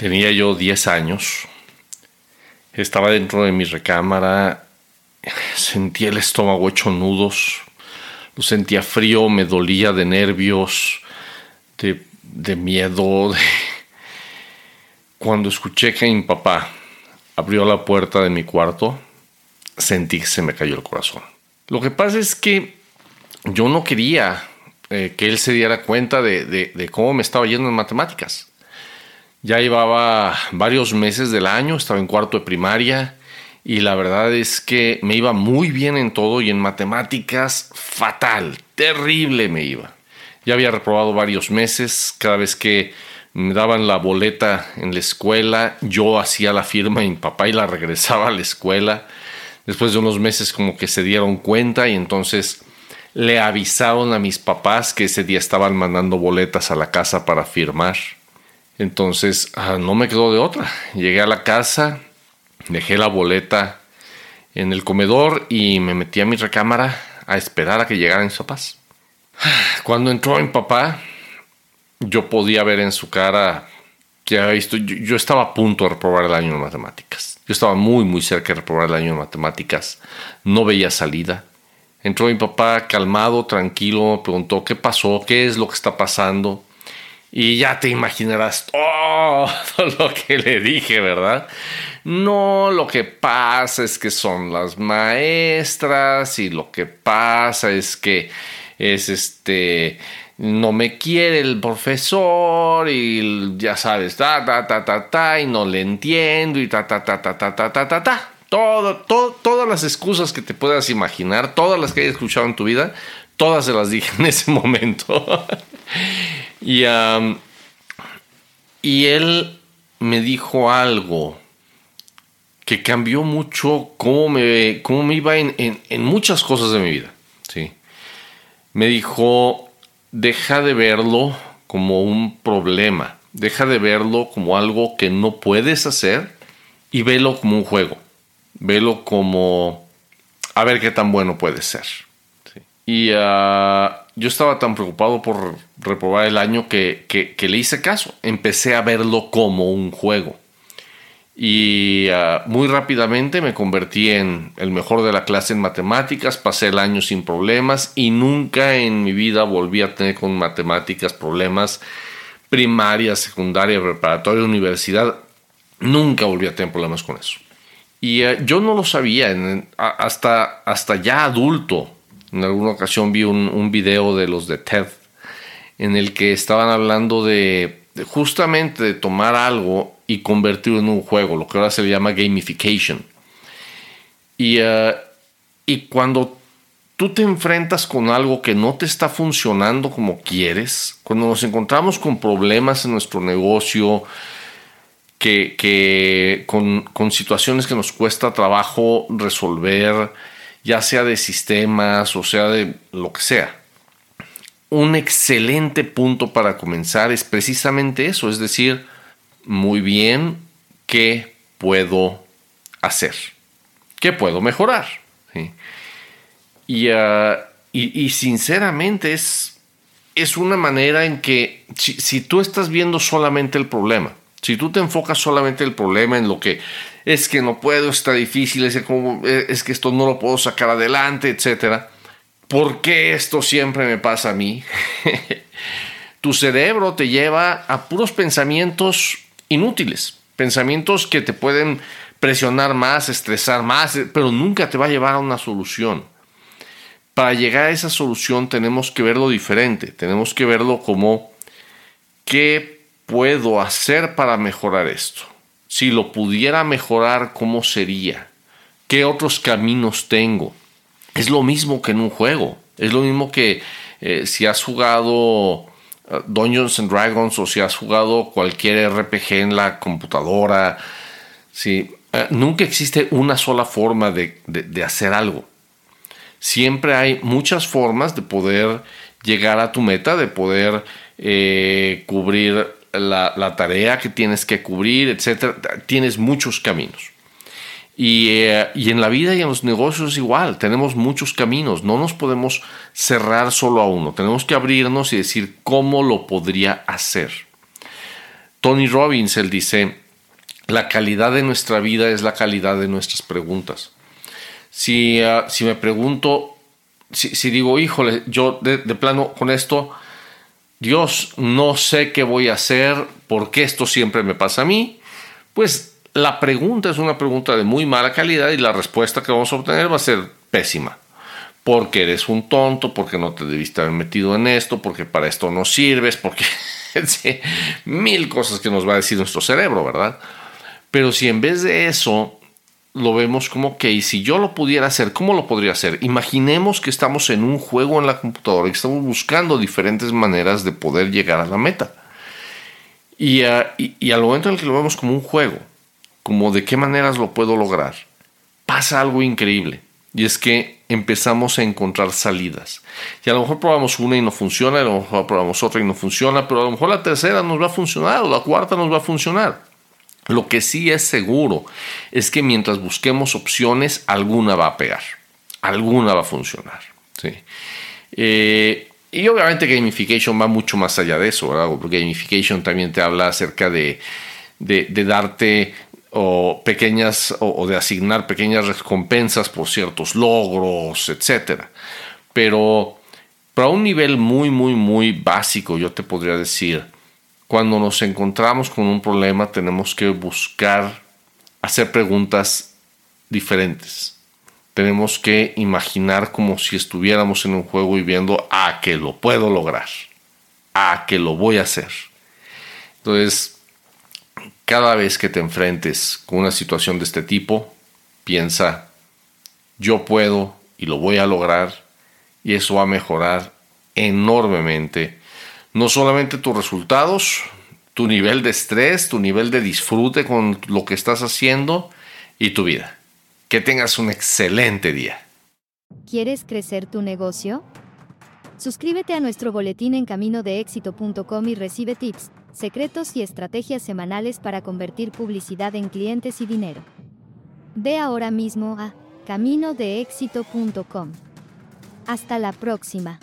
Tenía yo 10 años. Estaba dentro de mi recámara. Sentía el estómago hecho nudos. Lo sentía frío, me dolía de nervios, de, de miedo. Cuando escuché que mi papá abrió la puerta de mi cuarto, sentí que se me cayó el corazón. Lo que pasa es que yo no quería eh, que él se diera cuenta de, de cómo me estaba yendo en matemáticas. Ya llevaba varios meses del año, estaba en cuarto de primaria y la verdad es que me iba muy bien en todo y en matemáticas fatal, terrible me iba. Ya había reprobado varios meses, cada vez que me daban la boleta en la escuela, yo hacía la firma y mi papá y la regresaba a la escuela. Después de unos meses como que se dieron cuenta y entonces le avisaron a mis papás que ese día estaban mandando boletas a la casa para firmar. Entonces, ah, no me quedó de otra. Llegué a la casa, dejé la boleta en el comedor y me metí a mi recámara a esperar a que llegaran mis papás. Cuando entró mi papá, yo podía ver en su cara que había visto, yo, estaba a punto de reprobar el año de matemáticas. Yo estaba muy, muy cerca de reprobar el año de matemáticas. No veía salida. Entró mi papá calmado, tranquilo, preguntó qué pasó, qué es lo que está pasando. Y ya te imaginarás todo lo que le dije, ¿verdad? No, lo que pasa es que son las maestras y lo que pasa es que es este no me quiere el profesor y ya sabes, ta ta ta ta ta y no le entiendo y ta ta ta ta ta ta ta ta ta. Todo, todas las excusas que te puedas imaginar, todas las que hayas escuchado en tu vida, todas se las dije en ese momento. Y, y él me dijo algo que cambió mucho cómo me, cómo me iba en, en, muchas cosas de mi vida. ¿sí? Me dijo, deja de verlo como un problema, deja de verlo como algo que no puedes hacer y velo como un juego, velo como a ver qué tan bueno puede ser. Y ah, yo estaba tan preocupado por reprobar el año que, le hice caso. Empecé a verlo como un juego. Y ah, muy rápidamente me convertí en el mejor de la clase en matemáticas, pasé el año sin problemas y nunca en mi vida volví a tener con matemáticas problemas primaria, secundaria, preparatoria, universidad. Nunca volví a tener problemas con eso. Y ah, yo no lo sabía hasta, hasta ya adulto en alguna ocasión vi un, video de los de TED en el que estaban hablando de, justamente de tomar algo y convertirlo en un juego, lo que ahora se le llama gamification. Y, eh, y cuando tú te enfrentas con algo que no te está funcionando como quieres, cuando nos encontramos con problemas en nuestro negocio, que, que con, con, situaciones que nos cuesta trabajo resolver, ya sea de sistemas o sea de lo que sea. Un excelente punto para comenzar es precisamente eso, es decir, muy bien, ¿qué puedo hacer? ¿Qué puedo mejorar? Ah, y, y, sinceramente es, es una manera en que si tú estás viendo solamente el problema, si tú te enfocas solamente en el problema, en lo que es que no puedo, está difícil, es que, que esto no lo puedo sacar adelante, etc. ¿Por qué esto siempre me pasa a mí? tu cerebro te lleva a puros pensamientos inútiles, pensamientos que te pueden presionar más, estresar más, pero nunca te va a llevar a una solución. Para llegar a esa solución tenemos que verlo diferente, tenemos que verlo como qué puedo hacer para mejorar esto si lo pudiera mejorar, ¿cómo sería? ¿Qué otros caminos tengo? Es lo mismo que en un juego. Es lo mismo que eh, si has jugado eh, Dungeons and Dragons o si has jugado cualquier RPG en la computadora. ¿sí? Eh, nunca existe una sola forma de, hacer algo. Siempre hay muchas formas de poder llegar a tu meta, de poder cubrir la, tarea que tienes que cubrir, etcétera. Tienes muchos caminos. Eh, y, en la vida y en los negocios igual, tenemos muchos caminos, no nos podemos cerrar solo a uno, tenemos que abrirnos y decir cómo lo podría hacer. Tony Robbins, él dice, la calidad de nuestra vida es la calidad de nuestras preguntas. Si, ah, si me pregunto, si, digo, híjole, yo de, plano con esto, Dios, no sé qué voy a hacer, porque esto siempre me pasa a mí, pues la pregunta es una pregunta de muy mala calidad y la respuesta que vamos a obtener va a ser pésima. Porque eres un tonto, porque no te debiste haber metido en esto, porque para esto no sirves, porque mil cosas que nos va a decir nuestro cerebro, ¿verdad? Pero si en vez de eso lo vemos como que si yo lo pudiera hacer, ¿cómo lo podría hacer? Imaginemos que estamos en un juego en la computadora y estamos buscando diferentes maneras de poder llegar a la meta. Y, ah, y al momento en el que lo vemos como un juego, como de qué maneras lo puedo lograr, pasa algo increíble. Y es que empezamos a encontrar salidas. Y a lo mejor probamos una y no funciona, a lo mejor probamos otra y no funciona, pero a lo mejor la tercera nos va a funcionar o la cuarta nos va a funcionar. Lo que sí es seguro es que mientras busquemos opciones, alguna va a pegar, alguna va a funcionar. Eh, y obviamente gamification va mucho más allá de eso, ¿verdad? Porque gamification también te habla acerca de, darte o pequeñas o, de asignar pequeñas recompensas por ciertos logros, etcétera. Pero para un nivel muy, muy, muy básico, yo te podría decir, cuando nos encontramos con un problema tenemos que buscar hacer preguntas diferentes. Tenemos que imaginar como si estuviéramos en un juego y viendo a ah, que lo puedo lograr, a ah, que lo voy a hacer. Entonces, cada vez que te enfrentes con una situación de este tipo, piensa, yo puedo y lo voy a lograr y eso va a mejorar enormemente no solamente tus resultados, tu nivel de estrés, tu nivel de disfrute con lo que estás haciendo y tu vida. Que tengas un excelente día. ¿Quieres crecer tu negocio? Suscríbete a nuestro boletín en caminodeéxito.com y recibe tips secretos y estrategias semanales para convertir publicidad en clientes y dinero. Ve ahora mismo a caminodeéxito.com. Hasta la próxima.